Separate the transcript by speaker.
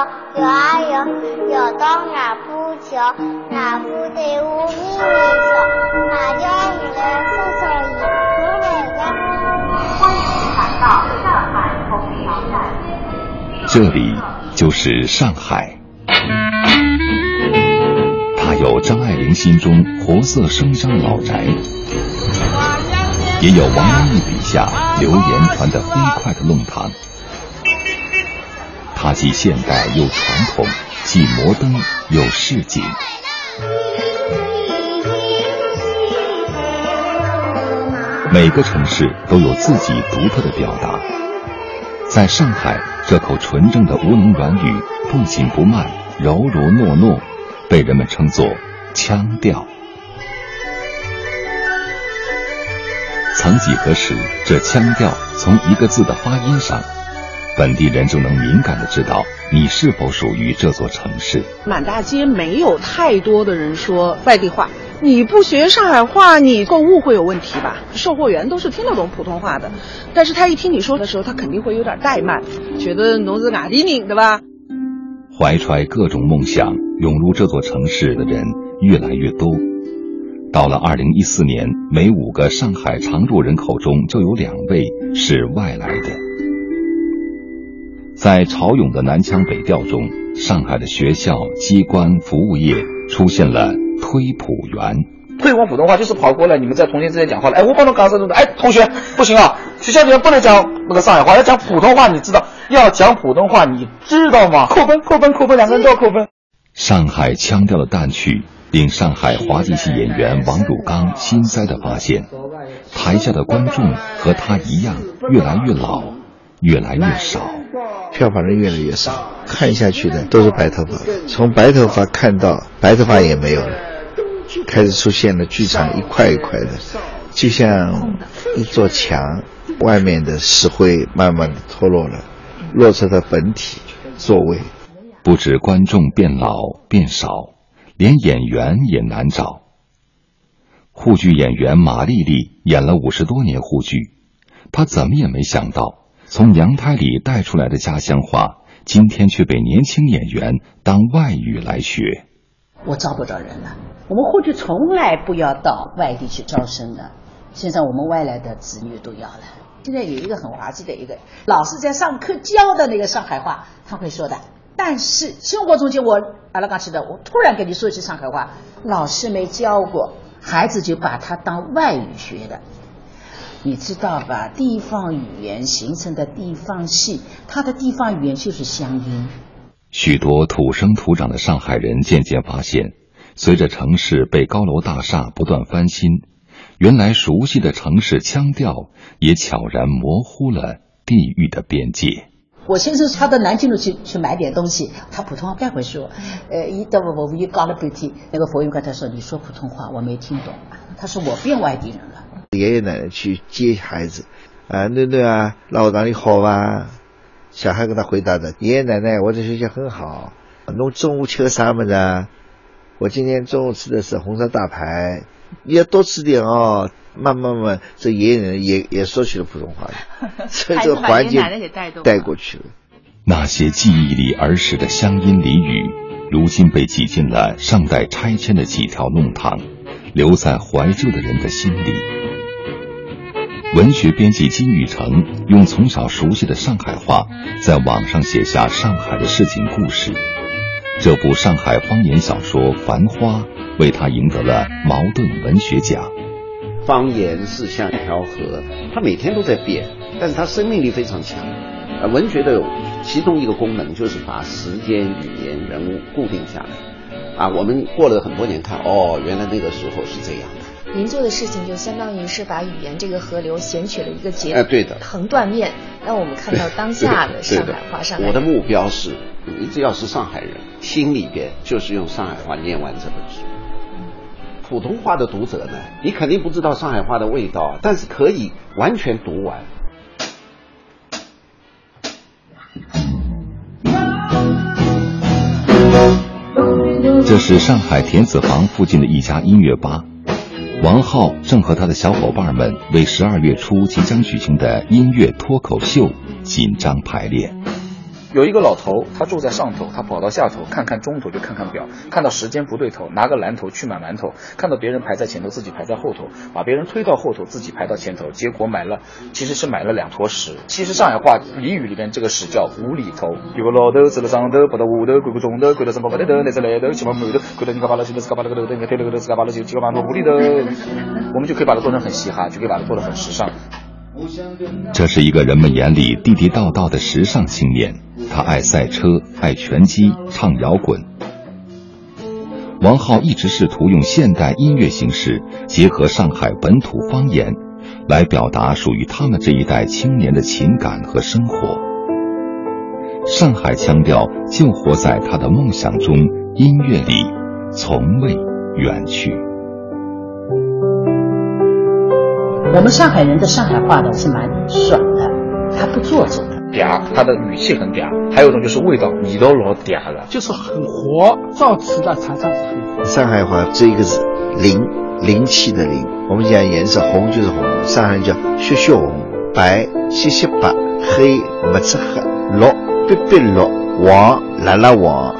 Speaker 1: 游啊游，游到俺不桥，俺不队伍咪咪笑，俺叫你来送送衣，我来了。
Speaker 2: 欢迎来到上海虹桥站。
Speaker 3: 这里就是上海，它有张爱玲心中活色生香的老宅，也有王安忆笔下流言传得飞快的弄堂。它既现代又传统，既摩登又市井。每个城市都有自己独特的表达。在上海，这口纯正的吴侬软语不紧不慢、柔柔糯糯，被人们称作腔调。曾几何时，这腔调从一个字的发音上。本地人就能敏感的知道你是否属于这座城市。
Speaker 4: 满大街没有太多的人说外地话，你不学上海话，你购物会有问题吧？售货员都是听得懂普通话的，但是他一听你说的时候，他肯定会有点怠慢，觉得侬是外地人，对吧？
Speaker 3: 怀揣各种梦想涌入这座城市的人越来越多。到了二零一四年，每五个上海常住人口中就有两位是外来的。在潮涌的南腔北调中，上海的学校、机关、服务业出现了推普员。
Speaker 5: 推广普通话就是跑过来，你们在同学之间讲话了。哎，我帮侬讲这种的？哎，同学不行啊，学校里面不能讲那个上海话，要讲普通话，你知道？要讲普通话，你知道吗？扣分，扣分，扣分，两个人都要扣分。
Speaker 3: 上海腔调的淡去，令上海滑稽戏演员王汝刚心塞的发现，台下的观众和他一样，越来越老，越来越少。
Speaker 6: 票房人越来越少，看下去的都是白头发，从白头发看到白头发也没有了，开始出现了剧场一块一块的，就像一座墙，外面的石灰慢慢的脱落了，落出它本体座位。
Speaker 3: 不止观众变老变少，连演员也难找。沪剧演员马丽丽演了五十多年沪剧，她怎么也没想到。从娘胎里带出来的家乡话，今天却被年轻演员当外语来学。
Speaker 7: 我招不着人了。我们过去从来不要到外地去招生的，现在我们外来的子女都要了。现在有一个很滑稽的一个老师在上课教的那个上海话，他会说的。但是生活中间我阿拉刚起的，我突然跟你说一句上海话，老师没教过，孩子就把它当外语学的。你知道吧？地方语言形成的地方戏，它的地方语言就是乡音。
Speaker 3: 许多土生土长的上海人渐渐发现，随着城市被高楼大厦不断翻新，原来熟悉的城市腔调也悄然模糊了地域的边界。
Speaker 7: 我先生他到南京路去去买点东西，他普通话不会说，呃，一到我我又搞了半天，那个服务员跟他说：“你说普通话，我没听懂。”他说：“我变外地人了。”
Speaker 6: 爷爷奶奶去接孩子，啊，囡囡啊，老学堂里好吧？小孩跟他回答的：爷爷奶奶，我在学校很好。侬中午吃个啥么子啊？我今天中午吃的是红烧大排，你要多吃点哦。慢慢慢，这爷爷奶奶也也说起了普通话，所以这个环境带过去了。
Speaker 3: 那些记忆里儿时的乡音俚语，如今被挤进了尚待拆迁的几条弄堂，留在怀旧的人的心里。文学编辑金宇成用从小熟悉的上海话，在网上写下上海的市井故事。这部上海方言小说《繁花》为他赢得了茅盾文学奖。
Speaker 8: 方言是像一条河，它每天都在变，但是它生命力非常强。呃，文学的其中一个功能就是把时间、语言、人物固定下来。啊，我们过了很多年看，哦，原来那个时候是这样的。
Speaker 9: 您做的事情就相当于是把语言这个河流选取了一个节，
Speaker 8: 哎，对的，
Speaker 9: 横断面，让我们看到当下的上海话。上海，
Speaker 8: 我的目标是，你只要是上海人，心里边就是用上海话念完这本书。普通话的读者呢，你肯定不知道上海话的味道，但是可以完全读完。
Speaker 3: 这是上海田子坊附近的一家音乐吧。王浩正和他的小伙伴们为十二月初即将举行的音乐脱口秀紧张排练。
Speaker 5: 有一个老头，他住在上头，他跑到下头，看看钟头就看看表，看到时间不对头，拿个篮头去买馒头，看到别人排在前头，自己排在后头，把别人推到后头，自己排到前头，结果买了，其实是买了两坨屎。其实上海话俚语里边这个屎叫无厘头。有个老头走了上头，跑到下头，滚个钟头，滚到什么不得头，那是来头，七毛馒头，滚到你个把了去，那是个把那个头，那个推了个头，自个把了去，几个馒头无厘头。我们就可以把它做成很嘻哈，就可以把它做得很时尚。
Speaker 3: 这是一个人们眼里地地道道的时尚青年，他爱赛车，爱拳击，唱摇滚。王浩一直试图用现代音乐形式结合上海本土方言，来表达属于他们这一代青年的情感和生活。上海腔调就活在他的梦想中，音乐里从未远去。
Speaker 7: 我们上海人的上海话呢是蛮爽的，他不做作的。
Speaker 5: 嗲，他的语气很嗲。还有一种就是味道，味道老嗲了，
Speaker 10: 就是很活。造词的常常是很活。
Speaker 6: 上海话这一个字，灵，灵气的灵。我们讲颜色，红就是红，上海人叫血血红，白细细白，黑没吃黑，绿碧碧绿，黄辣辣黄，